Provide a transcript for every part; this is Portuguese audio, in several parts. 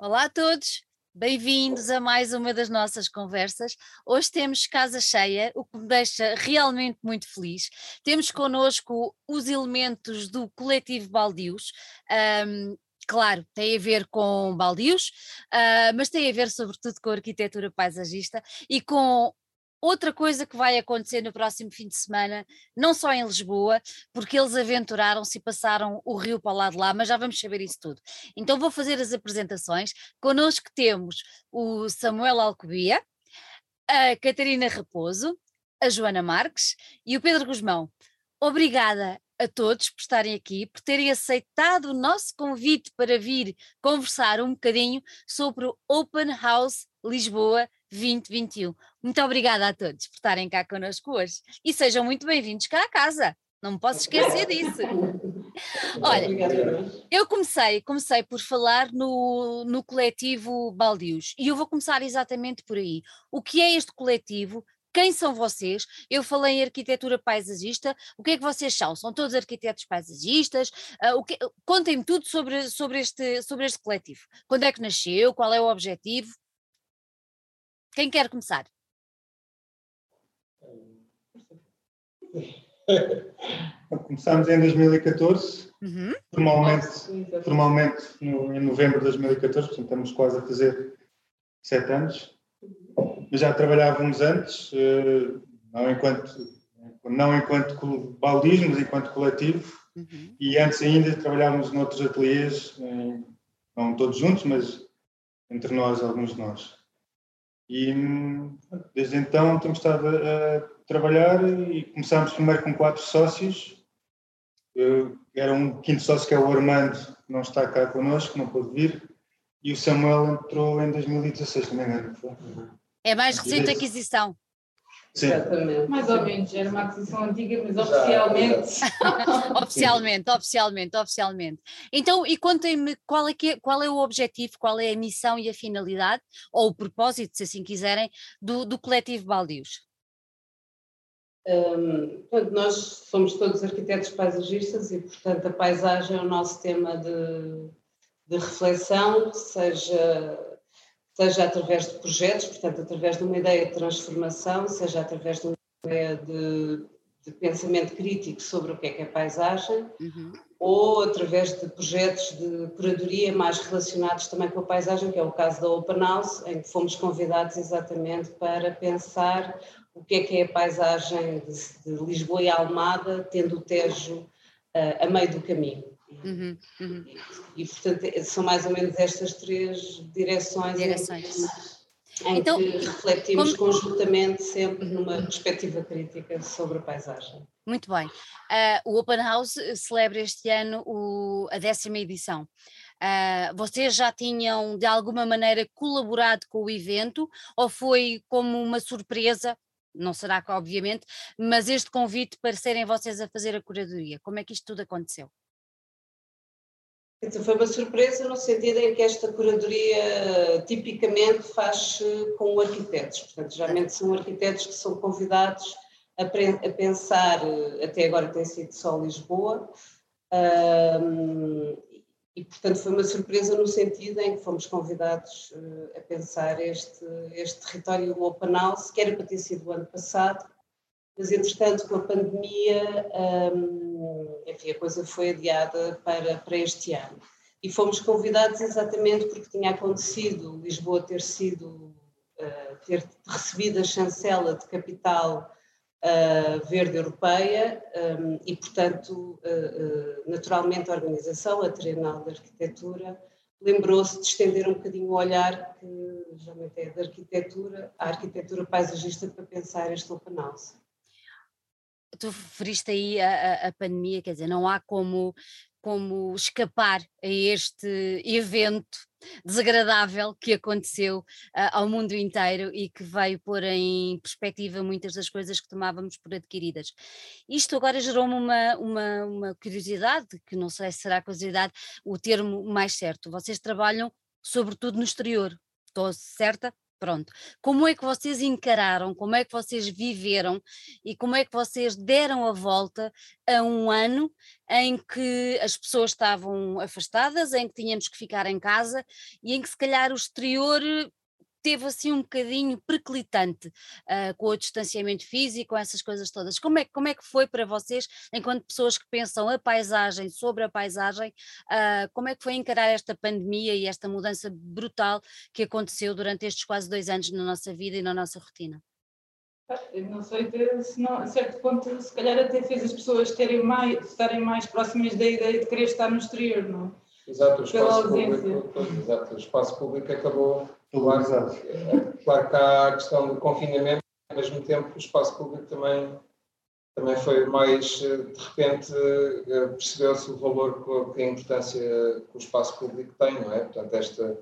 Olá a todos, bem-vindos a mais uma das nossas conversas. Hoje temos casa cheia, o que me deixa realmente muito feliz. Temos connosco os elementos do coletivo Baldios. Um, claro, tem a ver com baldios, uh, mas tem a ver sobretudo com a arquitetura paisagista e com Outra coisa que vai acontecer no próximo fim de semana, não só em Lisboa, porque eles aventuraram-se e passaram o rio para o lado de lá, mas já vamos saber isso tudo. Então vou fazer as apresentações. Connosco temos o Samuel Alcobia, a Catarina Raposo, a Joana Marques e o Pedro Guzmão. Obrigada a todos por estarem aqui, por terem aceitado o nosso convite para vir conversar um bocadinho sobre o Open House Lisboa 2021. Muito obrigada a todos por estarem cá connosco hoje e sejam muito bem-vindos cá à casa. Não me posso esquecer disso. Olha, eu comecei, comecei por falar no, no coletivo Baldios e eu vou começar exatamente por aí. O que é este coletivo? Quem são vocês? Eu falei em arquitetura paisagista. O que é que vocês são? São todos arquitetos paisagistas? Uh. Contem-me tudo sobre, sobre, este, sobre este coletivo. Quando é que nasceu? Qual é o objetivo? Quem quer começar? Começámos em 2014, uhum. formalmente, formalmente no, em novembro de 2014, portanto estamos quase a fazer sete anos. Mas já trabalhávamos antes, eh, não enquanto, não enquanto baldismo, mas enquanto coletivo, uhum. e antes ainda trabalhávamos noutros ateliês, não todos juntos, mas entre nós, alguns de nós. E desde então temos estado a, trabalhar e começámos primeiro com quatro sócios. Eu, era um quinto sócio que é o Armando, que não está cá connosco, não pôde vir, e o Samuel entrou em 2016, também não foi? É mais recente a aquisição. Sim. Exatamente. Mais ou menos, era uma aquisição antiga, mas oficialmente. oficialmente, oficialmente, oficialmente. Então, e contem-me qual, é é, qual é o objetivo, qual é a missão e a finalidade, ou o propósito, se assim quiserem, do, do coletivo Baldios. Um, portanto, nós somos todos arquitetos paisagistas e, portanto, a paisagem é o nosso tema de, de reflexão, seja seja através de projetos, portanto, através de uma ideia de transformação, seja através de uma ideia de, de pensamento crítico sobre o que é que é paisagem, uhum. ou através de projetos de curadoria mais relacionados também com a paisagem, que é o caso da Open House, em que fomos convidados exatamente para pensar o que é que é a paisagem de, de Lisboa e Almada, tendo o Tejo uh, a meio do caminho. Uhum, uhum. E, portanto, é, são mais ou menos estas três direções, direções. Em, em então, que refletimos como... conjuntamente sempre numa perspectiva crítica sobre a paisagem. Muito bem. Uh, o Open House celebra este ano o, a décima edição. Uh, vocês já tinham de alguma maneira colaborado com o evento ou foi como uma surpresa? Não será que, obviamente, mas este convite para serem vocês a fazer a curadoria. Como é que isto tudo aconteceu? Então foi uma surpresa no sentido em que esta curadoria tipicamente faz com arquitetos, portanto, geralmente são arquitetos que são convidados a, a pensar, até agora tem sido só Lisboa, um, e portanto foi uma surpresa no sentido em que fomos convidados uh, a pensar este, este território Open House, que era para ter sido o ano passado, mas entretanto com a pandemia um, enfim, a coisa foi adiada para, para este ano. E fomos convidados exatamente porque tinha acontecido Lisboa ter sido, uh, ter recebido a chancela de capital uh, verde europeia um, e, portanto, uh, naturalmente a organização, a Trienal de Arquitetura, lembrou-se de estender um bocadinho o olhar que geralmente é da arquitetura, a arquitetura paisagista para pensar este open house tu referiste aí a, a, pandemia, quer dizer, não há como, como escapar a este evento desagradável que aconteceu uh, ao mundo inteiro e que veio pôr em perspectiva muitas das coisas que tomávamos por adquiridas. Isto agora gerou-me uma, uma, uma curiosidade, que não sei se será curiosidade o termo mais certo. Vocês trabalham sobretudo no exterior, estou certa? Pronto. Como é que vocês encararam, como é que vocês viveram e como é que vocês deram a volta a um ano em que as pessoas estavam afastadas, em que tínhamos que ficar em casa e em que se calhar o exterior teve assim um bocadinho perclitante uh, com o distanciamento físico, com essas coisas todas. Como é, como é que foi para vocês, enquanto pessoas que pensam a paisagem, sobre a paisagem, uh, como é que foi encarar esta pandemia e esta mudança brutal que aconteceu durante estes quase dois anos na nossa vida e na nossa rotina? Eu não sei se não, a certo ponto se calhar até fez as pessoas terem mais, estarem mais próximas da ideia de querer estar no exterior, não? Exato, o espaço, público, exato, o espaço público acabou Claro, claro que há a questão do confinamento, ao mesmo tempo o espaço público também, também foi mais, eh, de repente, eh, percebeu-se o valor que a importância que o espaço público tem, não é? Portanto, esta,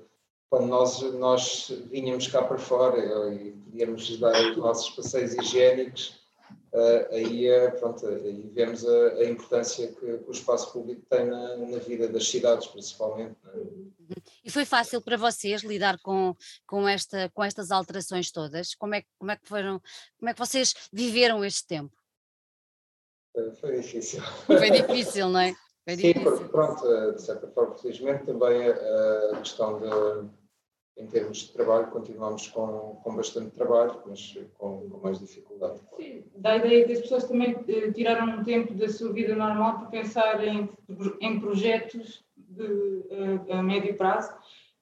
quando nós, nós vinhamos cá para fora e podíamos dar os nossos passeios higiênicos, Uh, aí, é, pronto, aí vemos a, a importância que, que, o espaço público tem na, na vida das cidades, principalmente. É? E foi fácil para vocês lidar com, com, esta, com estas alterações todas? Como é, como, é que foram, como é que vocês viveram este tempo? Foi difícil. Foi difícil, não é? Foi Sim, porque pronto, de certa forma, felizmente também a, a questão de em termos de trabalho, continuamos com, com bastante trabalho, mas com, com mais dificuldade. Sim, dá a ideia que as pessoas também eh, tiraram um tempo da sua vida normal para pensar em, em projetos de, a, eh, a médio prazo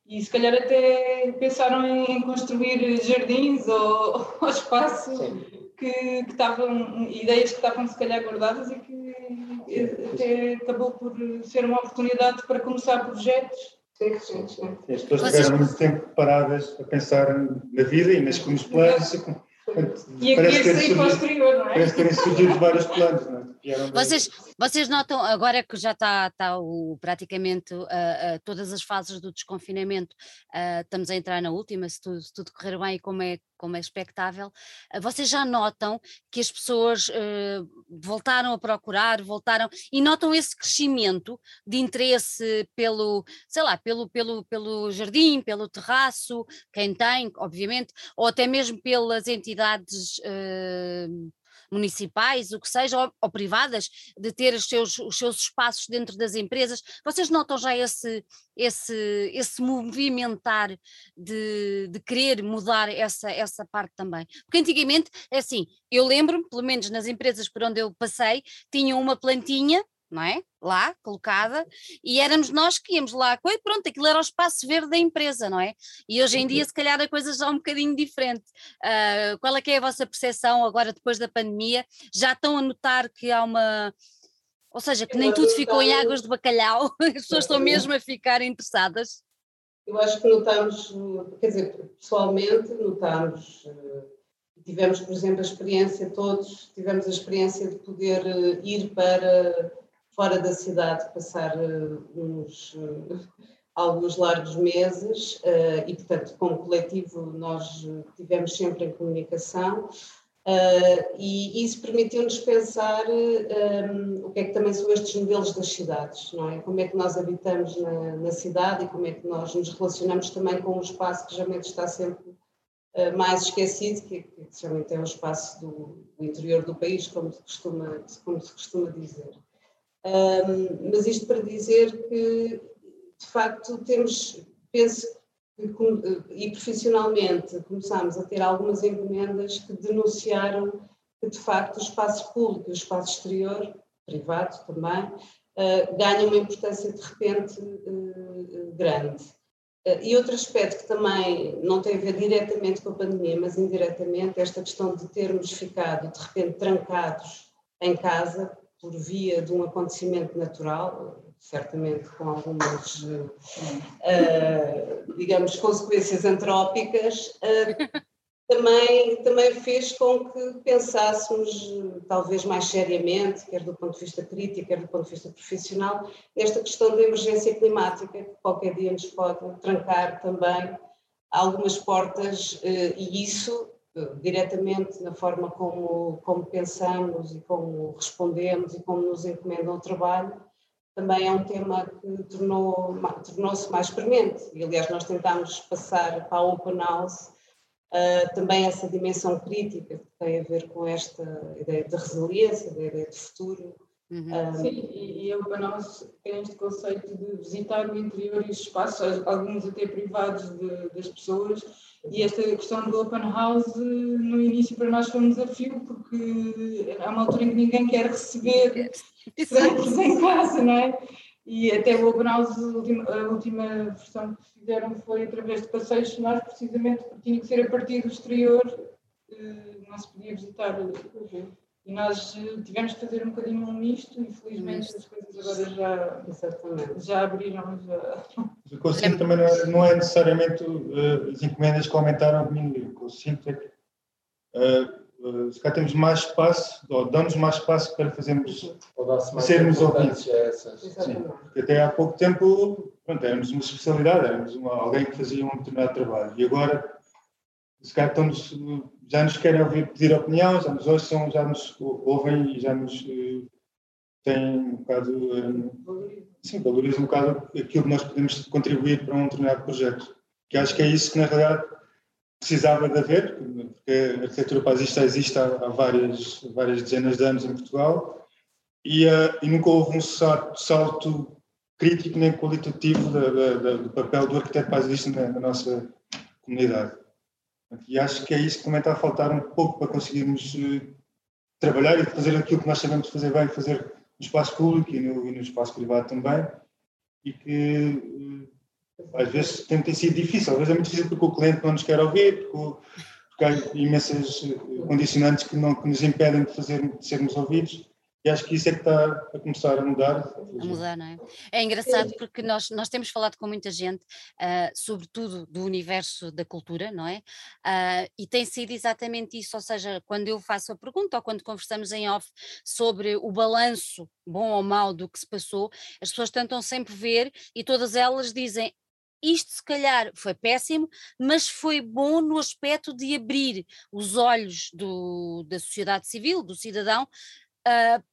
e se calhar até pensaram em, construir jardins ou, ou espaços que, que estavam, ideias que estavam se calhar guardadas e que eh, até acabou por ser uma oportunidade para começar projetos Sim, sim, sim. As pessoas Vocês... tiveram muito tempo paradas a pensar na vida e nas, nos planos. E, e parece ter surgido, posterior, não é? Parece terem surgido vários planos, não é? Vocês, vocês notam, agora que já está, está o, praticamente uh, uh, todas as fases do desconfinamento, uh, estamos a entrar na última, se tudo, se tudo correr bem e como é, como é expectável, vocês já notam que as pessoas voltaram a procurar, voltaram e notam esse crescimento de interesse pelo, sei lá, pelo, pelo, pelo jardim, pelo terraço, quem tem, obviamente, ou até mesmo pelas entidades municipais, o que seja, ou, ou, privadas, de ter os seus, os seus espaços dentro das empresas. Vocês notam já esse, esse, esse movimentar de, de querer mudar essa, essa parte também? Porque antigamente, é assim, eu lembro-me, pelo menos nas empresas por onde eu passei, tinham uma plantinha não é? Lá, colocada, e éramos nós que íamos lá, e pronto, aquilo era o espaço verde da empresa, não é? E hoje em dia, uhum. se calhar, a coisa já é um bocadinho diferente. Uh, qual é que é a vossa percepção agora, depois da pandemia? Já estão a notar que há uma. Ou seja, que nem tudo ficou em águas de bacalhau, as pessoas estão mesmo a ficar interessadas? Eu acho que notamos, quer dizer, pessoalmente, notamos. Tivemos, por exemplo, a experiência, todos tivemos a experiência de poder eh, ir para fora da cidade, passar uh, uns, uh, alguns largos meses uh, e, portanto, como coletivo, nós tivemos sempre em comunicação. e isso permitiu-nos pensar o que é que também são estes modelos das cidades, não é? Como é que nós habitamos na, na cidade e como é que nós nos relacionamos também com um espaço que geralmente está sempre mais esquecido, que, que geralmente é o espaço do, do, interior do país, como se costuma, como se costuma dizer. Um, mas isto para dizer que, de facto, temos, penso que, e profissionalmente, começámos a ter algumas encomendas que denunciaram que, de facto, o espaço público e o espaço exterior, privado também, uh, ganham uma importância de repente uh, grande. Uh, e outro aspecto que também não tem a ver diretamente com a pandemia, mas indiretamente, esta questão de termos ficado de repente trancados em casa, por via de um acontecimento natural, certamente com algumas, uh, digamos, consequências antrópicas, uh, também, também fez com que pensássemos, talvez mais seriamente, quer do ponto de vista crítico, quer do ponto de vista profissional, nesta questão da emergência climática, que qualquer dia nos pode trancar também algumas portas, uh, e isso diretamente na forma como, como pensamos e como respondemos e como nos encomendam o trabalho, também é um tema que tornou, tornou-se mais premente. E, aliás, nós tentámos passar para a Open House Uh, também essa dimensão crítica que tem a ver com esta ideia de resiliência, da ideia de futuro. Uhum. Um, Sim, e, e a Open House tem este conceito de visitar o interior e os espaços, alguns até privados de, das pessoas, e esta questão do Open House no início para nós foi um desafio, porque há uma altura em que ninguém quer receber estranhos em casa, não é? E até o Open House, a última, a última versão que fizeram foi através de passeios sonoros, precisamente porque tinha que ser a partir do exterior, eh, não se podia visitar. E nós eh, tivemos que fazer um bocadinho um misto e felizmente as coisas agora já, já abriram. Já... O que eu sinto também não é, não é necessariamente uh, as encomendas que aumentaram a diminuir. O que eu sinto é que uh, uh, se cá temos mais espaço, ou damos mais espaço para fazermos, sermos ouvidos. Sim, porque até há pouco tempo, pronto, éramos uma especialidade, éramos uma, alguém que fazia um determinado trabalho. E agora, se cá estamos, já nos querem ouvir pedir opinião, já nos ouçam, já nos ouvem e já nos uh, têm um bocado, uh, sim, valorizam um bocado aquilo que nós podemos contribuir para um determinado projeto. Que acho que é isso que na realidade precisava de haver, porque a arquitetura paisista existe há, várias, várias dezenas de anos em Portugal e, uh, e nunca houve um salto, salto crítico nem qualitativo da, da, do papel do arquiteto paisista na, na, nossa comunidade. E acho que é isso que também está a faltar um pouco para conseguirmos uh, trabalhar e fazer aquilo que nós sabemos fazer bem, fazer no espaço público e no, e no espaço privado também, e que uh, às vezes tem, tem sido difícil, às vezes é muito difícil porque o cliente não nos quer ouvir, porque, porque há imensas eh, condicionantes que, não, que nos impedem de, fazer, de sermos ouvidos. E acho que isso é que está a começar a mudar. A mudar, não é? É engraçado porque nós, nós temos falado com muita gente, uh, sobretudo do universo da cultura, não é? Uh, e tem sido exatamente isso, ou seja, quando eu faço a pergunta ou quando conversamos em off sobre o balanço, bom ou mau, do que se passou, as pessoas tentam sempre ver e todas elas dizem isto se calhar foi péssimo, mas foi bom no aspecto de abrir os olhos do, da sociedade civil, do cidadão, uh,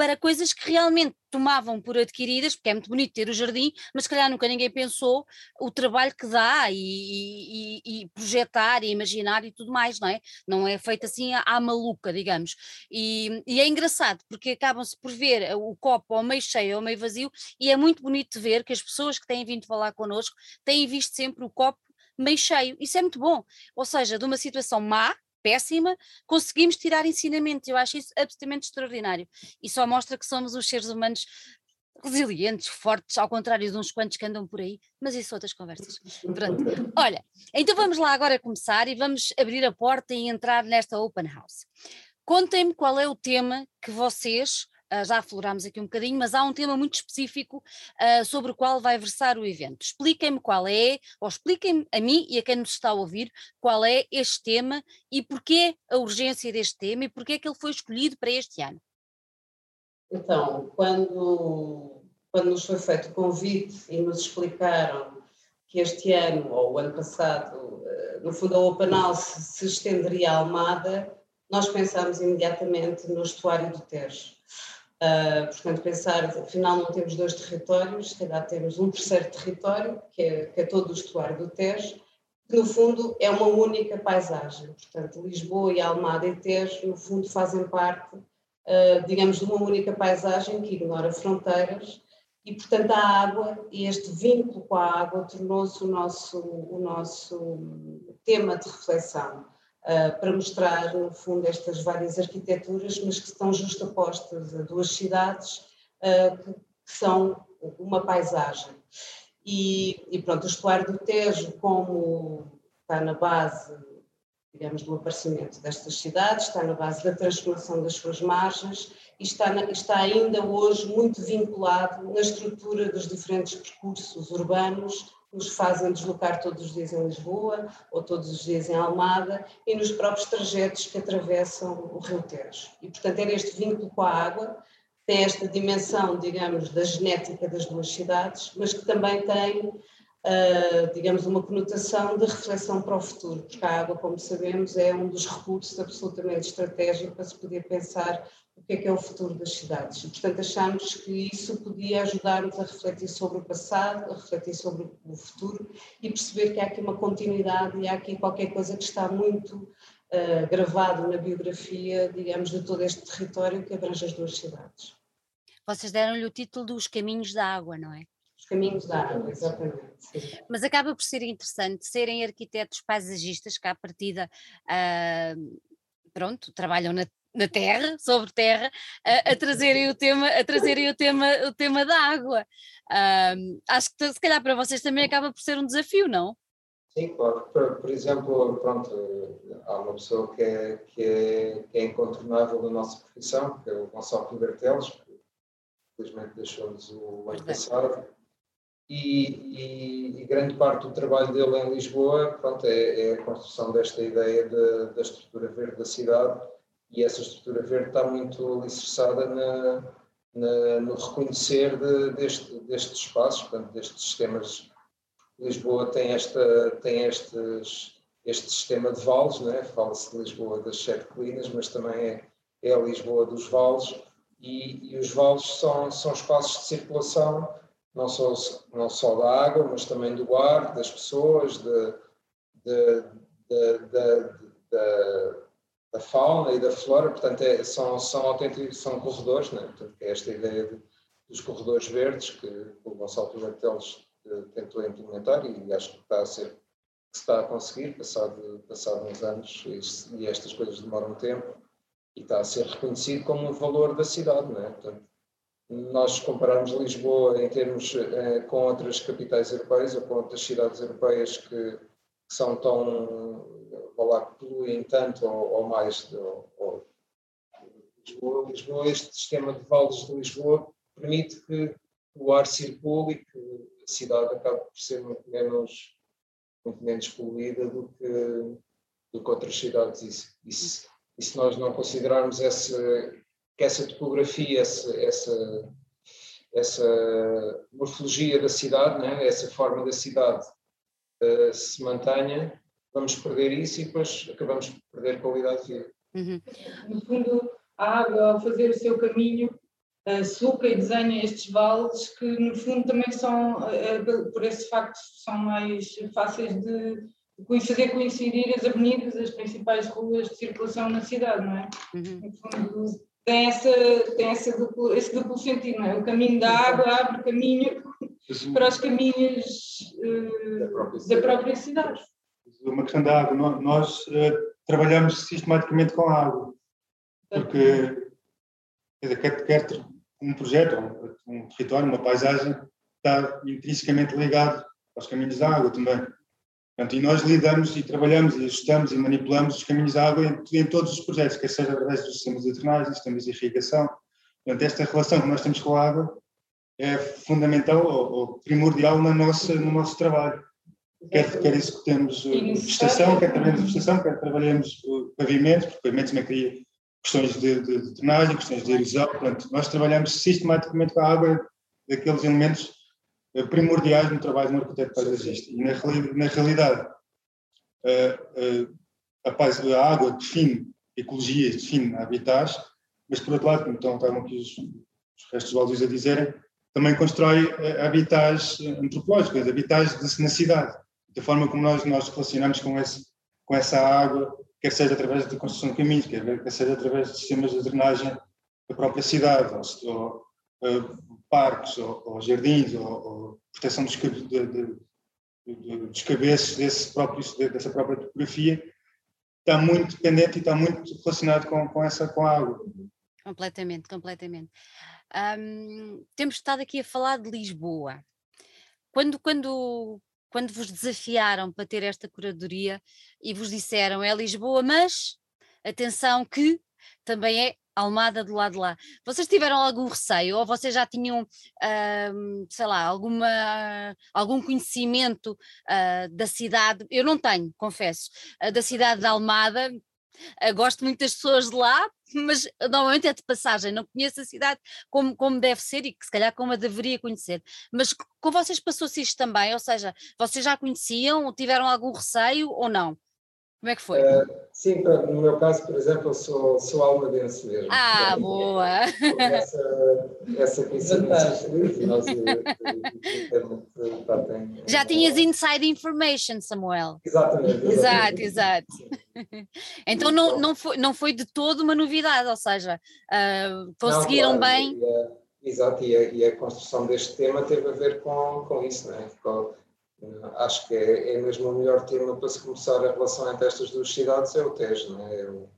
para coisas que realmente tomavam por adquiridas, porque é muito bonito ter o jardim, mas se calhar nunca ninguém pensou o trabalho que dá e, e, e projetar e imaginar e tudo mais, não é? Não é feito assim à, à maluca, digamos. E, e, é engraçado, porque acabam-se por ver o copo ao meio cheio ou meio vazio, e é muito bonito ver que as pessoas que têm vindo falar connosco têm visto sempre o copo meio cheio. Isso é muito bom. Ou seja, de uma situação má, péssima, conseguimos tirar ensinamentos. Eu acho isso absolutamente extraordinário. E só mostra que somos os seres humanos resilientes, fortes, ao contrário de uns quantos que andam por aí, mas isso são outras conversas. Pronto. Olha, então vamos lá agora começar e vamos abrir a porta e entrar nesta open house. Contem-me qual é o tema que vocês já aflorámos aqui um bocadinho, mas há um tema muito específico uh, sobre o qual vai versar o evento. Expliquem-me qual é, ou expliquem-me a mim e a quem nos está a ouvir, qual é este tema e porquê a urgência deste tema e porquê é que ele foi escolhido para este ano. Então, quando, quando nos foi feito o convite e nos explicaram que este ano, ou o ano passado, ah, no fundo a Open House se estenderia à Almada, nós pensámos imediatamente no estuário do Tejo. Uh, portanto, pensar, afinal não temos dois territórios, se calhar temos um terceiro território, que é, que é todo o estuário do Tejo, que no fundo é uma única paisagem. Portanto, Lisboa e Almada e Tejo, no fundo, fazem parte, uh, digamos, de uma única paisagem que ignora fronteiras e, portanto, a água e este vínculo com a água tornou-se o nosso, o nosso tema de reflexão. Uh, para mostrar, no fundo, estas várias arquiteturas, mas que estão justapostas a duas cidades uh, que, que, são uma paisagem. E, e, pronto, o estuário do Tejo, como está na base, digamos, do aparecimento destas cidades, está na base da transformação das suas margens e está, na, está ainda hoje muito vinculado na estrutura dos diferentes percursos urbanos nos fazem deslocar todos os dias em Lisboa ou todos os dias em Almada e nos próprios trajetos que atravessam o Rio Tejo. E, portanto, é neste vínculo com a água, tem esta dimensão, digamos, da genética das duas cidades, mas que também tem, uh, digamos, uma conotação de reflexão para o futuro, porque a água, como sabemos, é um dos recursos absolutamente estratégicos para se poder pensar o que é que é o futuro das cidades. Portanto, achamos que isso podia ajudar-nos a refletir sobre o passado, a refletir sobre o futuro e perceber que há aqui uma continuidade e há aqui qualquer coisa que está muito uh, gravado na biografia, digamos, de todo este território que abrange as duas cidades. Vocês deram-lhe o título dos Caminhos da Água, não é? Os Caminhos da Água, exatamente. Sim. Mas acaba por ser interessante serem arquitetos paisagistas que, à partida, uh, pronto, trabalham na na terra, sobre terra, a, a, trazerem o tema, a trazerem o tema, o tema da água. Um, acho que se calhar para vocês também acaba por ser um desafio, não? Sim, claro. Por, por exemplo, pronto, há uma pessoa que é, que é, que é incontornável da nossa profissão, que é o Gonçalo Piberteles, que infelizmente deixou-nos o ano passado. E, e, e, grande parte do trabalho dele em Lisboa pronto, é, é a construção desta ideia de, da estrutura verde da cidade e essa estrutura verde está muito alicerçada na, na, no reconhecer de, deste, destes espaços, portanto, destes sistemas. Lisboa tem, esta, tem estes, este sistema de vales, né? fala-se de Lisboa das sete colinas, mas também é, é a Lisboa dos vales, e, e, os vales são, são espaços de circulação, não só, não só da água, mas também do ar, das pessoas, de, de, de, da fauna e da flora, portanto, é, são, são autênticos, são corredores, né? portanto, é esta ideia de, dos corredores verdes que o Gonçalo Pimenteles eh, tentou implementar e acho que está a ser que está a conseguir, passado, passado uns anos, e, e estas coisas demoram tempo, e está a ser reconhecido como valor da cidade, não é? Portanto, nós compararmos Lisboa em termos eh, com outras capitais europeias ou com outras cidades europeias que, que são tão lá que poluem tanto ou, ou mais. Ou, ou, Lisboa, Lisboa, este sistema de vales de Lisboa permite que o ar circule e que a cidade acabe por ser muito menos, muito menos poluída do que, do que outras cidades. E, e, se, nós não considerarmos essa, que essa topografia, essa, essa, essa morfologia da cidade, né, essa forma da cidade uh, se mantenha, vamos perder isso e depois acabamos por perder qualidade de vida. Uhum. No fundo, a água, ao fazer o seu caminho, uh, suca e desenha estes vales que, no fundo, também são, uh, por esse facto, são mais fáceis de fazer coincidir as avenidas, as principais ruas de circulação na cidade, não é? Uhum. No fundo, tem, essa, tem essa duplo, esse duplo sentido, não é? O caminho da água abre caminho para os caminhos uh, da, própria da própria cidade uma questão da água. Nós uh, trabalhamos sistematicamente com a água, porque quer, quer, um projeto, um território, uma paisagem, está intrinsecamente ligado aos caminhos da água também. Portanto, e nós lidamos e trabalhamos e ajustamos e manipulamos os caminhos da água em, em todos os projetos, quer seja através dos sistemas de drenagem, sistemas de irrigação. Portanto, esta relação que nós temos com a água é fundamental ou, ou primordial na nossa, no nosso trabalho. Quer, quer executemos vegetação, quer trabalhemos vegetação, quer trabalhemos pavimentos, porque pavimentos também cria questões de, de, de drenagem, questões de erosão. Portanto, nós trabalhamos sistematicamente com a água, daqueles elementos eh, primordiais no trabalho do arquiteto paisagista. E na, na realidade, a, a, a, água define ecologias, define habitats, mas por outro lado, como estão, estavam aqui os, os restos dos a dizerem, também constrói eh, habitats antropológicos, habitats de, na cidade da forma como nós nós relacionamos com, esse, com essa água, quer seja através da construção de caminhos, quer, seja através de sistemas de drenagem da própria cidade, ou uh, parques, ou, ou, jardins, ou, ou proteção dos, de, de, de, dos cabeças desse próprio, dessa própria topografia, está muito dependente e está muito relacionado com, com, essa, com a água. Completamente, completamente. Temos estado aqui a falar de Lisboa. Quando, quando, quando vos desafiaram para ter esta curadoria e vos disseram é Lisboa, mas atenção que também é Almada do lado de lá. Vocês tiveram algum receio ou vocês já tinham, uh, sei lá, alguma, algum conhecimento uh, da cidade? Eu não tenho, confesso, uh, da cidade de Almada, Uh, gosto muito das pessoas de lá, mas normalmente é de passagem, não conheço a cidade como, como deve ser e que se calhar como a deveria conhecer. Mas com vocês passou-se isto também, ou seja, vocês já conheciam, tiveram algum receio ou não? Como é que foi? Uh, sim, no meu caso, por exemplo, eu sou, sou almadense mesmo. Ah, boa! Essa, essa coincidência Já tinhas inside information, Samuel. Exatamente. exatamente. Exato, exato. Então não, não, foi, não foi de todo uma novidade, ou seja, uh, conseguiram não, claro, bem. E a, exato, e a, e a, construção deste tema teve a ver com, com isso, não é? Com, acho que é, é mesmo o melhor tema para se começar a relação entre estas duas cidades é o Tejo, não é?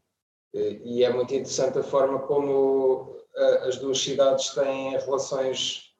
E é muito interessante a forma como as duas cidades têm relações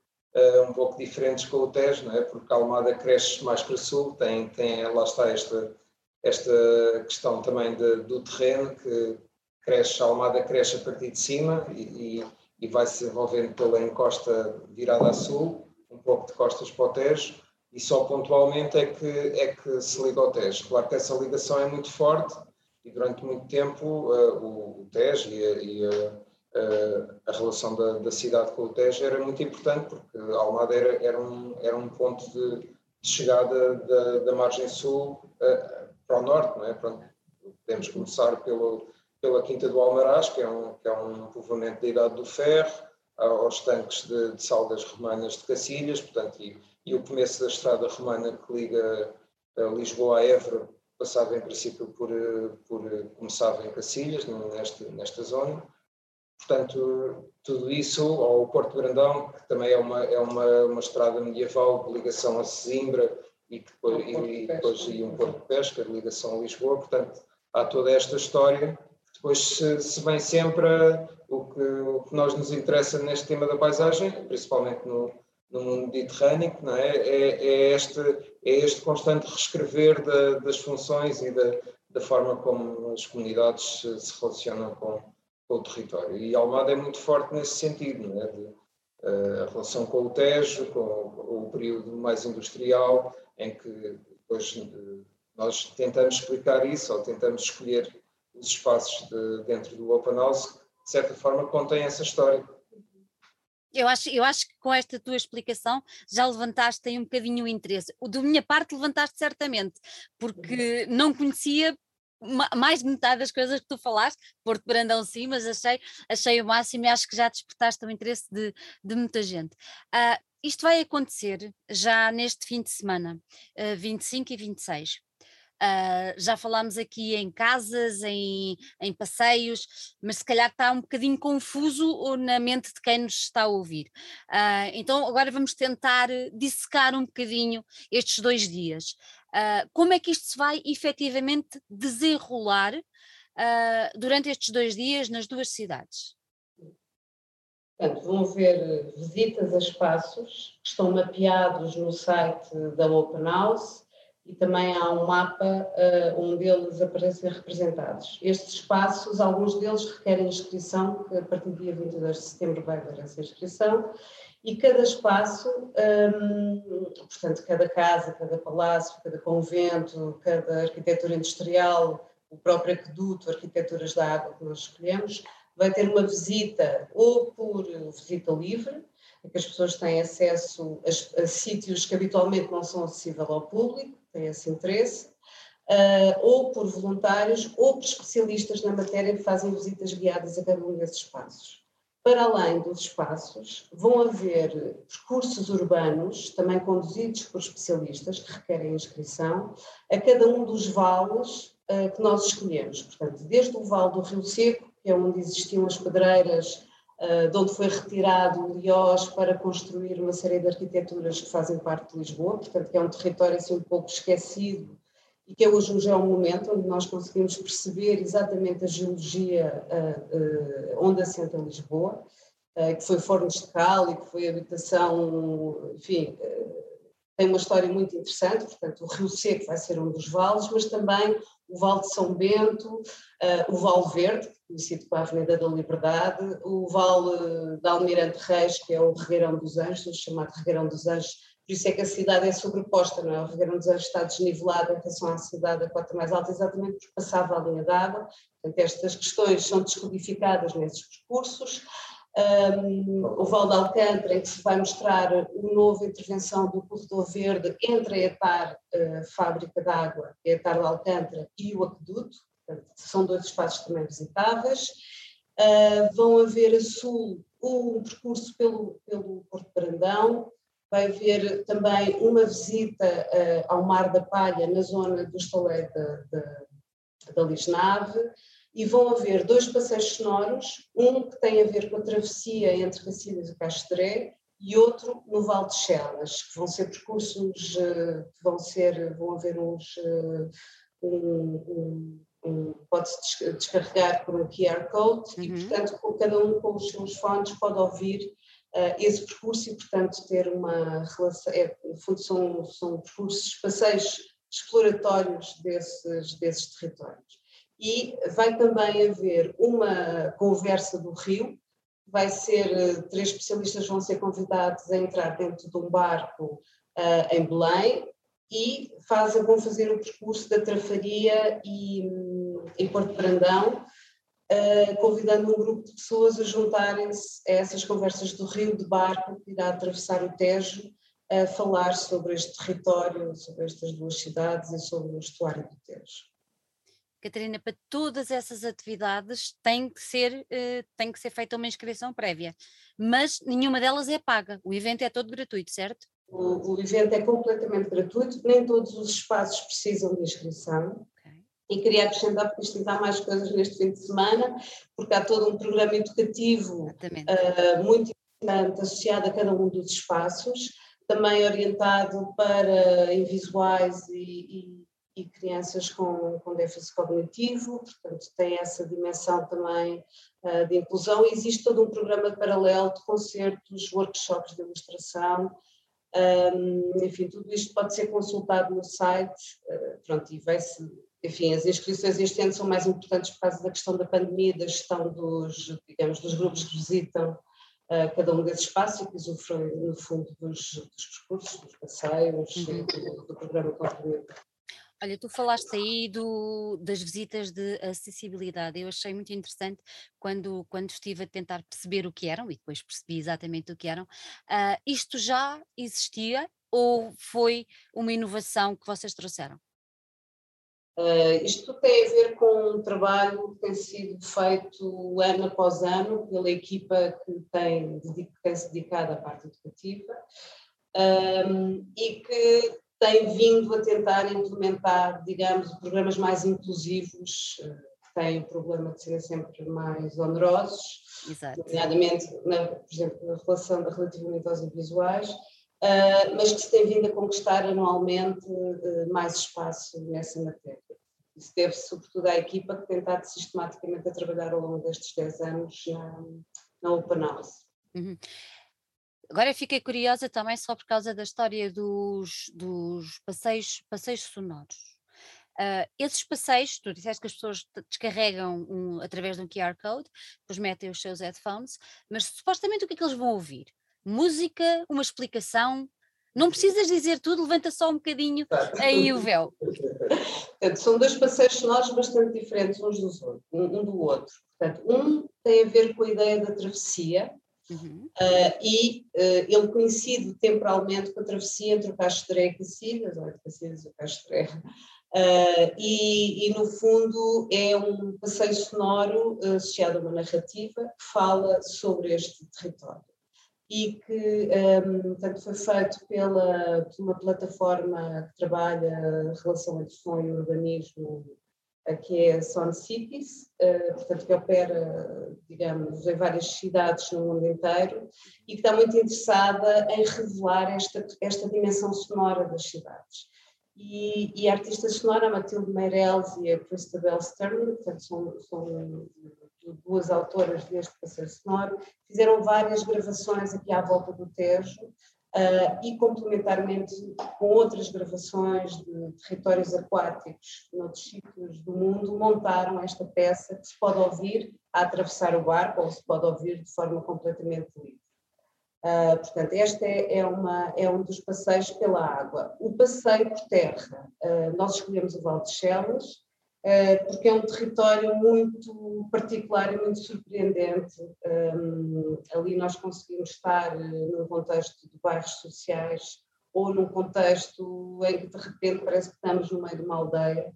um pouco diferentes com o Tejo, não é? Porque a Almada cresce mais para o sul, tem, tem lá está esta, esta questão também de, do terreno, que cresce, a Almada cresce a partir de cima e, e, e vai se desenvolvendo pela encosta virada a sul, um pouco de costas para o Tejo, e só pontualmente é que, é que se liga ao Tejo. Claro que essa ligação é muito forte e durante muito tempo uh, o, o Tejo e, a, e a, a, a, relação da, da, cidade com o Tejo era muito importante porque Almada era, era, um, era um ponto de, de chegada da, da, margem sul uh, para o norte, não é? Pronto, podemos começar pelo, pela Quinta do Almaraz, que é um, que é um povoamento da Idade do Ferro, aos tanques de, de saldas romanas de Cacilhas, portanto, e, e o começo da estrada romana que liga Lisboa a Évora passava em princípio por, por começava em Cacilhas, nesta, nesta zona. Portanto, tudo isso, ao Porto Grandão, que também é uma, é uma, uma estrada medieval de ligação a Sesimbra e, depois, e, depois e um porto de pesca de ligação a Lisboa, portanto, há toda esta história. Depois se, se vem sempre o que, o que nós nos interessa neste tema da paisagem, principalmente no, no mundo mediterrâneo, não é? É, é, este, é este constante reescrever da, das funções e da, da forma como as comunidades se, relacionam com, com, o território. E Almada é muito forte nesse sentido, não é? De, uh, a relação com o Tejo, com, com, o período mais industrial, em que depois uh, nós tentamos explicar isso, ou tentamos escolher os espaços de, dentro do Open House, que de certa forma contém essa história. Eu acho, eu acho que com esta tua explicação já levantaste aí um bocadinho o interesse. O da minha parte levantaste certamente, porque uhum. não conhecia mais de metade das coisas que tu falaste, Porto Brandão sim, mas achei, achei o máximo e acho que já despertaste o interesse de, de muita gente. Uh, isto vai acontecer já neste fim de semana, uh, 25 e 26. Uh, já falámos aqui em casas, em, em, passeios, mas se calhar está um bocadinho confuso na mente de quem nos está a ouvir. Uh, então agora vamos tentar dissecar um bocadinho estes dois dias. Uh, como é que isto se vai efetivamente desenrolar durante estes dois dias nas duas cidades? Portanto, vão haver visitas a espaços que estão mapeados no site da Open House e também há um mapa uh, onde eles aparecem representados. Estes espaços, alguns deles requerem inscrição, que a partir do dia 22 de setembro vai haver essa inscrição, e cada espaço, um, portanto, cada casa, cada palácio, cada convento, cada arquitetura industrial, o próprio aqueduto, arquiteturas da água que nós escolhemos, vai ter uma visita ou por visita livre, em que as pessoas têm acesso a, a sítios que habitualmente não são acessíveis ao público, têm esse interesse, uh, ou por voluntários ou por especialistas na matéria que fazem visitas guiadas a cada um desses espaços. Para além dos espaços, vão haver percursos urbanos, também conduzidos por especialistas, que requerem inscrição, a cada um dos vales uh, que nós escolhemos. Portanto, desde o Vale do Rio Seco, que é onde existiam as pedreiras de onde foi retirado o Liós para construir uma série de arquiteturas que fazem parte de Lisboa, portanto que é um território assim um pouco esquecido e que é hoje um geomomento onde nós conseguimos perceber exatamente a geologia uh, uh, onde assenta Lisboa, que foi Fornos de Cal e que foi habitação, enfim, tem uma história muito interessante, portanto o Rio Seco vai ser um dos vales, mas também o Vale de São Bento, o Vale Verde, conhecido como a Avenida da Liberdade, o Vale da Almirante Reis, que é o Regueirão dos Anjos, chamado Regueirão dos Anjos, por isso é que a cidade é sobreposta, não é? O Regueirão dos Anjos está desnivelado em relação à cidade, a cota mais alta, exatamente porque passava a linha d'água. Portanto, estas questões são descodificadas nesses percursos. Um, o Val de Alcântara, em que se vai mostrar uma nova intervenção do corredor verde entre a ETAR, a fábrica de água, a ETAR de Alcântara e o aqueduto, Portanto, são dois espaços também visitáveis. Uh, vão haver a sul um percurso pelo, pelo Porto Brandão, vai haver também uma visita uh, ao Mar da Palha na zona do estalé da, da, da Lisnave, e vão haver dois passeios sonoros, um que tem a ver com a travessia entre Cacilhas e Castré e outro no Val de Chelas, que vão ser percursos, uh, vão ser, vão haver uns, uh, um, um pode-se descarregar por um QR Code uhum. e, portanto, cada um com os seus fones pode ouvir uh, esse percurso e, portanto, ter uma relação, é, no fundo são, são percursos, passeios exploratórios desses, desses territórios. E vai também haver uma conversa do Rio, vai ser, eh, três especialistas vão ser convidados a entrar dentro de um barco uh, em Belém, e vão fazer o percurso da Trafaria e, em Porto Brandão, uh, convidando um grupo de pessoas a juntarem-se a essas conversas do Rio de Barco que irá atravessar o Tejo, a falar sobre este território, sobre estas duas cidades e sobre o estuário do Tejo. Catarina, para todas essas atividades tem que ser, uh, tem que ser feita uma inscrição prévia, mas nenhuma delas é paga, o evento é todo gratuito, certo? O, o, evento é completamente gratuito, nem todos os espaços precisam de inscrição. Okay. E queria acrescentar, porque isto há mais coisas neste fim de semana, porque há todo um programa educativo uh, muito importante associado a cada um dos espaços, também orientado para invisuais e, e, e crianças com, com déficit cognitivo, portanto tem essa dimensão também uh, de inclusão. E existe todo um programa paralelo de concertos, workshops de ilustração, um, enfim, tudo isto pode ser consultado no site, uh, pronto, e vai-se, enfim, as inscrições este ano são mais importantes por causa da questão da pandemia, da gestão dos, digamos, dos grupos que visitam uh, cada um desses espaços e que usufruem, no fundo, dos, dos percursos, dos passeios, uhum. do, do programa complementar. Olha, tu falaste aí do, das visitas de acessibilidade. Eu achei muito interessante quando, quando estive a tentar perceber o que eram, e depois percebi exatamente o que eram. Uh, isto já existia ou foi uma inovação que vocês trouxeram? Uh, isto tem a ver com um trabalho que tem sido feito ano após ano pela equipa que tem, que tem se dedicado à parte educativa um, e que tem vindo a tentar implementar, digamos, programas mais inclusivos, eh, que têm o problema de serem sempre mais onerosos, Exato. nomeadamente, na, por exemplo, na relação relativamente aos visuais, uh, mas que se tem vindo a conquistar anualmente uh, mais espaço nessa matéria. Isso deve-se sobretudo à equipa que tem estado sistematicamente a trabalhar ao longo destes 10 anos na, na Open House. Uhum. Agora fiquei curiosa também só por causa da história dos, dos passeios, passeios sonoros. Uh, esses passeios, tu disseste que as pessoas descarregam um, através de um QR Code, depois metem os seus headphones, mas supostamente o que é que eles vão ouvir? Música, uma explicação? Não precisas dizer tudo, levanta só um bocadinho aí o véu. São dois passeios sonoros bastante diferentes uns dos outros, um do outro. Portanto, um tem a ver com a ideia da travessia, Uhum. Uh, e uh, ele coincide temporalmente com a travessia entre o Castré e Cacilhas, ou entre Cacilhas e o Castré, uh, e, e, no fundo é um passeio sonoro associado a uma narrativa que fala sobre este território e que um, portanto, foi feito pela, por uma plataforma que trabalha a relação entre som e urbanismo que é a Son Cities, uh, portanto que opera, digamos, em várias cidades no mundo inteiro e que está muito interessada em revelar esta, esta dimensão sonora das cidades. E, e a artista sonora, a Matilde Meirelles e a Christabel Sterling, portanto são, são duas autoras deste passeio sonoro, fizeram várias gravações aqui à volta do Tejo, Uh, e complementarmente com outras gravações de territórios aquáticos noutros sítios do mundo, montaram esta peça que se pode ouvir a atravessar o barco ou se pode ouvir de forma completamente livre. Uh, portanto, este é, é, uma, é, um dos passeios pela água. O passeio por terra, uh, nós escolhemos o Val de Chelas, porque é um território muito particular e muito surpreendente. ali nós conseguimos estar num contexto de bairros sociais ou num contexto em que de repente parece que estamos no meio de uma aldeia.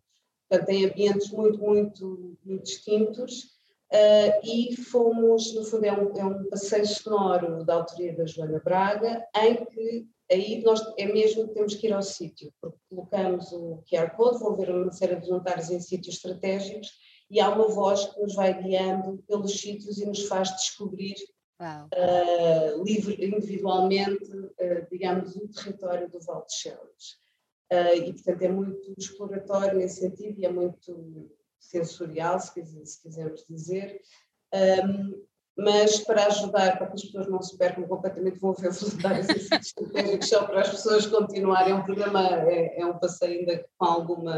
Portanto, tem ambientes muito, muito, muito distintos. Uh, e fomos, no fundo, é um, é um passeio sonoro da autoria da Joana Braga, em que aí nós é mesmo que temos que ir ao sítio, porque colocamos o QR Code, vão ver uma série de voluntários em sítios estratégicos e há uma voz que nos vai guiando pelos sítios e nos faz descobrir uh, livre, individualmente, uh, digamos, o território do Val de Chelas. e, portanto, é muito exploratório nesse sentido e é muito sensorial, se, se quisermos dizer, um, mas para ajudar, para que as pessoas não se percam completamente, vão ver voluntários estratégicos só para as pessoas continuarem. Um programa, é, é um passeio ainda com alguma,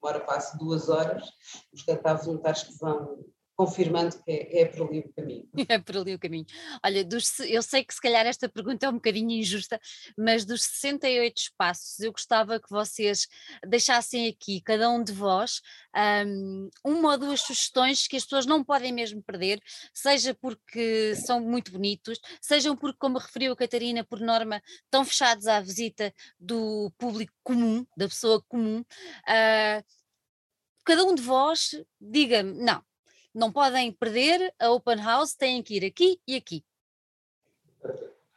hora passe duas horas, portanto há voluntários que vão confirmando que é, é por ali o caminho. É por ali o caminho. Olha, dos, eu sei que se calhar esta pergunta é um bocadinho injusta, mas dos 68 espaços, eu gostava que vocês deixassem aqui, cada um de vós, um, uma ou duas sugestões que as pessoas não podem mesmo perder, seja porque são muito bonitos, sejam porque, como referiu a Catarina, por norma, estão fechados à visita do público comum, da pessoa comum. Uh, cada um de vós diga-me, não, não podem perder a open house, têm que ir aqui e aqui.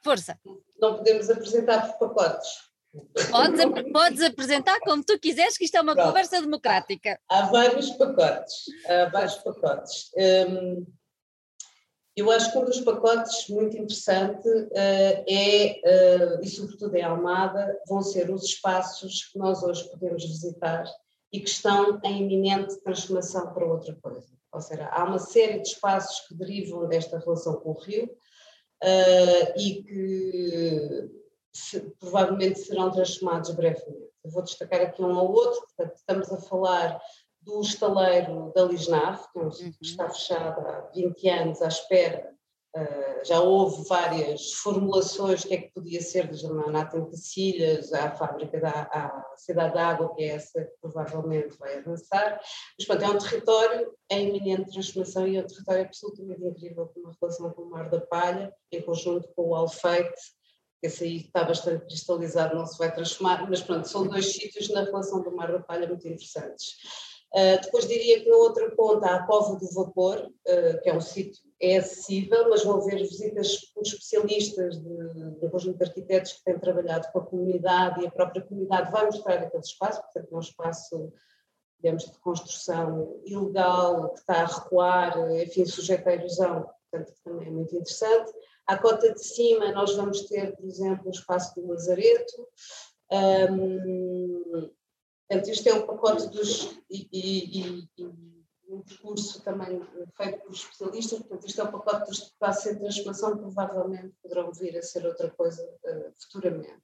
Força. Não podemos apresentar por pacotes. Podes, podes apresentar como tu quiseres, que isto é uma Pronto. conversa democrática. Há, vários pacotes. Há vários pacotes. Hum, eu acho que um dos pacotes muito interessante uh, é, uh, e sobretudo em Almada, vão ser os espaços que nós hoje podemos visitar e que estão em iminente transformação para outra coisa. Ou seja, há uma série de espaços que derivam desta relação com o rio uh, e que se, provavelmente serão transformados brevemente. Eu vou destacar aqui um ao outro, portanto, estamos a falar do estaleiro da Lisnave, que é um uhum. está fechado há 20 anos à espera Uh, já houve várias formulações do que é que podia ser de germanato em Cacilhas, à fábrica da à cidade da água, que é essa que provavelmente vai avançar. Mas, pronto, é um território em iminente transformação e é um território absolutamente incrível, com uma relação com o Mar da Palha, em conjunto com o Alfeite, que esse aí está bastante cristalizado, não se vai transformar, mas pronto, são dois sítios na relação do Mar da Palha muito interessantes. Uh, depois diria que na outra ponta há a Cova do Vapor, uh, que é um sítio é acessível, mas vão haver visitas por especialistas de, de conjunto de arquitetos que têm trabalhado com a comunidade e a própria comunidade vai mostrar aquele espaço, portanto é um espaço, digamos, de construção ilegal, que está a recuar, enfim, sujeito à erosão, portanto também é muito interessante. À cota de cima nós vamos ter, por exemplo, o espaço do Lazareto, um, Portanto, isto é um pacote dos. E, e, e, percurso também feito por especialistas, portanto, isto é um pacote que vai ser transformação, provavelmente poderão vir a ser outra coisa uh, futuramente.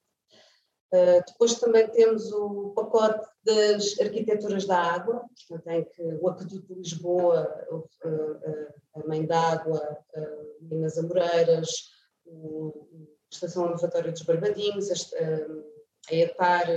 Uh, depois também temos o pacote das arquiteturas da água, portanto, em que o Aqueduto de Lisboa, uh, a Mãe d'Água, Minas Amoreiras, o, a Estação Elevatória dos Barbadinhos, a, a ETAR,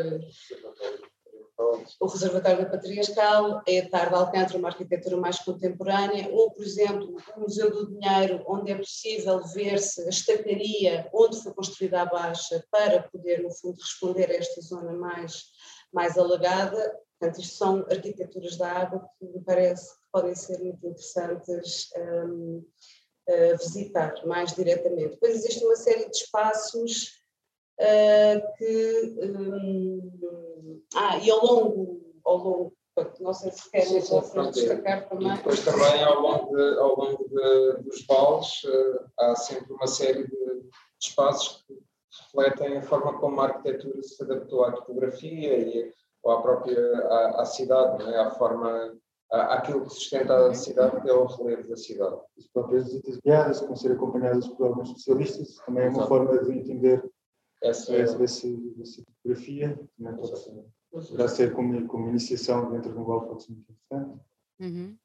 o Reservatório da Patriarcal, é a Tarde Alcântara, uma arquitetura mais contemporânea, ou, por exemplo, o Museu do Dinheiro, onde é possível ver-se a estacaria onde foi construída a Baixa para poder, no fundo, responder a esta zona mais, mais alagada. Portanto, isto são arquiteturas da água que me parece que podem ser muito interessantes um, visitar mais diretamente. Depois existe uma série de espaços uh, que. Um, ah, e ao longo, ao longo não sei se querem destacar também. E depois também ao longo, de, ao longo de, dos vales uh, há sempre uma série de, espaços que refletem a forma como a arquitetura se adaptou à topografia e à própria à, à cidade, não é? à forma aquilo que sustenta a cidade, que é o relevo da cidade. As próprias visitas guiadas, que vão ser acompanhadas por alguns especialistas, também é uma Exato. forma de entender essa, essa, essa, essa fotografia também pode ser, poderá ser como, como iniciação dentro de um golpe pode ser muito interessante. Uhum.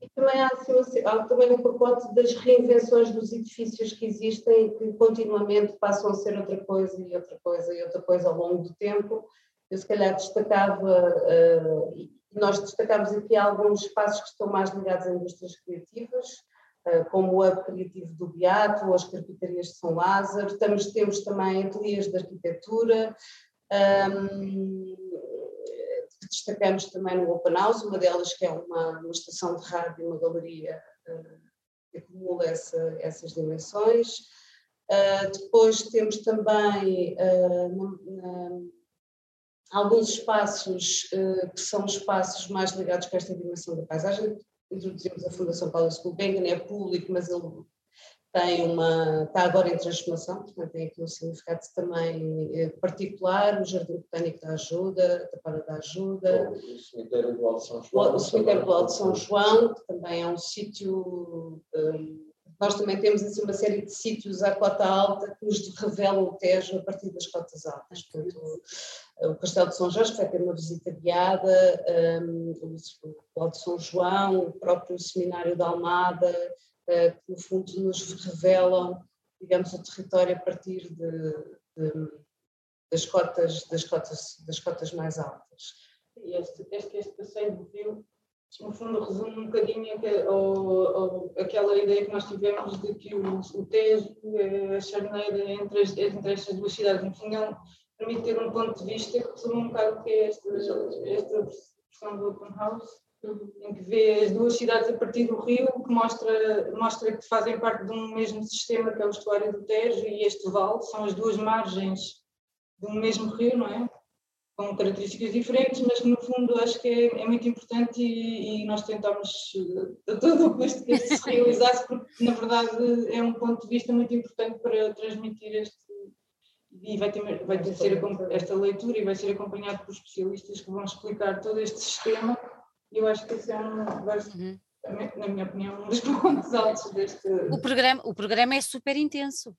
E também há, assim, há também um pacote das reinvenções dos edifícios que existem que continuamente passam a ser outra coisa e outra coisa e outra coisa ao longo do tempo. Eu se calhar destacava, uh, Nós destacamos aqui alguns espaços que estão mais ligados a indústrias criativas, como o Hub Criativo do Beato, ou as Carpintarias de São Lázaro. Temos, também ateliês de arquitetura, um, que destacamos também no Open House, uma delas que é uma, uma estação de rádio, uma galeria uh, que acumula essa, essas dimensões. Uh, depois temos também uh, alguns espaços que são espaços mais ligados com esta dimensão da paisagem. Introduzimos a Fundação Palace Gulbenkian, é público, mas ele tem uma, está agora em transformação, portanto tem aqui um significado também eh, particular, o Jardim Botânico da Ajuda, a Tapada da Ajuda. O cemitério do Alto São João. O cemitério do Alto São João, que também é um sítio, um, nós também temos assim, uma série de sítios à cota alta que nos revelam o Tejo a partir das cotas altas. Portanto, o, Castelo de São Jorge vai ter uma visita guiada, um, o Alto São João, o próprio Seminário da Almada, eh, que no fundo nos revelam, digamos, o território a partir de, de, das, cotas, das, cotas, das cotas mais altas. Este, este, este passeio do rio, no fundo, resume um bocadinho aquela ideia que nós tivemos de que o, o Tejo é a charneira entre, as, entre estas duas cidades. No fundo, é permite ter um ponto de vista que resume um bocado o que é esta, esta versão do Open House em que vê as duas cidades a partir do rio, que mostra, mostra que fazem parte de um mesmo sistema, que é o estuário do Tejo e este vale, são as duas margens de um mesmo rio, não é? Com características diferentes, mas que no fundo acho que é, é muito importante e, e, nós tentamos a todo o custo que este se realizasse, porque na verdade é um ponto de vista muito importante para transmitir este. E vai ter, vai ter ser esta leitura e vai ser acompanhado por especialistas que vão explicar todo este sistema eu acho que esse é um, uhum. na minha opinião, um dos pontos altos deste. O programa, o programa é super intenso.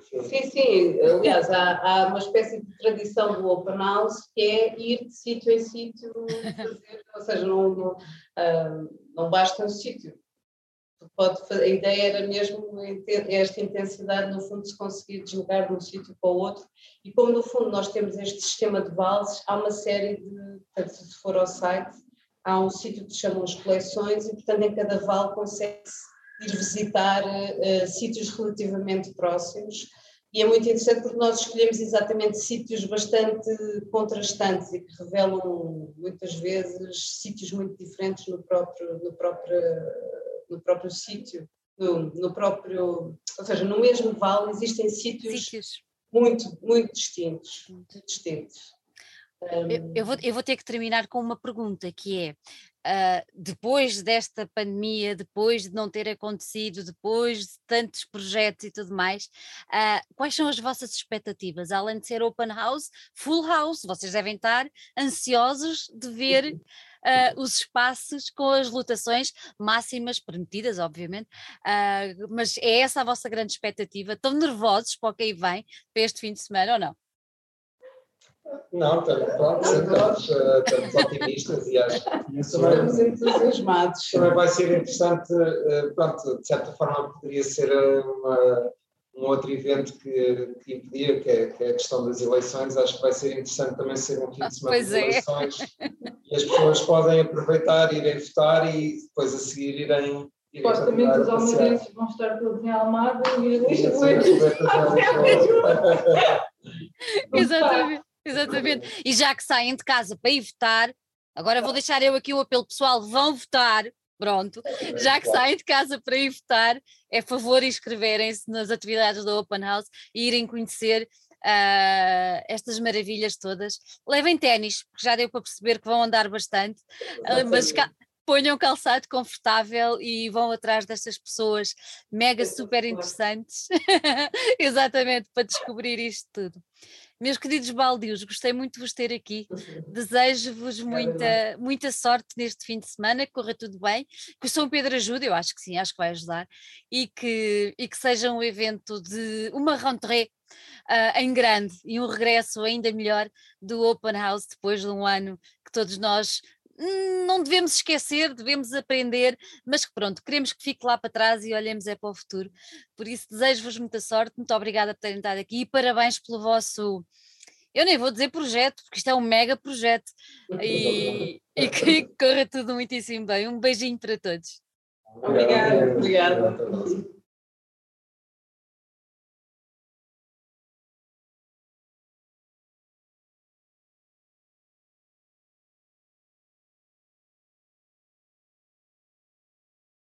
Sim, sim. Aliás, há, há, uma espécie de tradição do Open House que é ir de sítio em sítio, ou seja, não, não, uh, não basta um sítio. Pode, a ideia era mesmo esta intensidade, no fundo, se conseguir deslocar de um sítio para o outro. E como, no fundo, nós temos este sistema de vales, há uma série de. Portanto, se for ao site, há um sítio que chamam as coleções e, portanto, em cada vale consegue-se ir visitar uh, sítios relativamente próximos. E é muito interessante porque nós escolhemos exatamente sítios bastante contrastantes e que revelam muitas vezes sítios muito diferentes no próprio, no próprio, no próprio sítio. No, no próprio, ou seja, no mesmo vale existem sítios, sítios. muito, muito distintos. Muito distintos. Eu, eu, vou, eu vou ter que terminar com uma pergunta que é: uh, depois desta pandemia, depois de não ter acontecido, depois de tantos projetos e tudo mais, uh, quais são as vossas expectativas? Além de ser open house, full house, vocês devem estar ansiosos de ver uh, os espaços com as lotações máximas permitidas, obviamente, mas é essa a vossa grande expectativa? Estão nervosos para o que aí vem, para este fim de semana ou não? Não, estamos, eh, estamos otimistas e acho que estamos entusiasmados. Também vai ser interessante, eh, pronto, de certa forma poderia ser uma, um outro evento que, que impedia, que é, que é, a questão das eleições. Acho que vai ser interessante também ser um fim de semana de é. eleições e as pessoas podem aproveitar, irem votar e depois a seguir irem Supostamente os almadenses vão estar todos em Almada e os lisboetas. Exatamente. Exatamente. E já que saem de casa para ir votar, agora vou deixar eu aqui o apelo pessoal: vão votar. Pronto, já que saem de casa para ir votar, é favor inscreverem-se nas atividades do Open House e irem conhecer uh, estas maravilhas todas. Levem ténis, porque já deu para perceber que vão andar bastante, uh, mas ponham calçado confortável e vão atrás destas pessoas mega super interessantes, exatamente, para descobrir isto tudo. Meus queridos baldios, gostei muito de vos ter aqui. Desejo-vos muita, muita sorte neste fim de semana, que corra tudo bem, que o São Pedro ajude, eu acho que sim, acho que vai ajudar, e que, e que seja um evento de uma rentrée uh, em grande e um regresso ainda melhor do Open House depois de um ano que todos nós não devemos esquecer, devemos aprender, mas que pronto, queremos que fique lá para trás e olhemos é para o futuro. Por isso, desejo-vos muita sorte, muito obrigada por terem estado aqui e parabéns pelo vosso. Eu nem vou dizer projeto, porque isto é um mega projeto e, e que corra tudo muitíssimo bem. Um beijinho para todos. Obrigada. Obrigada.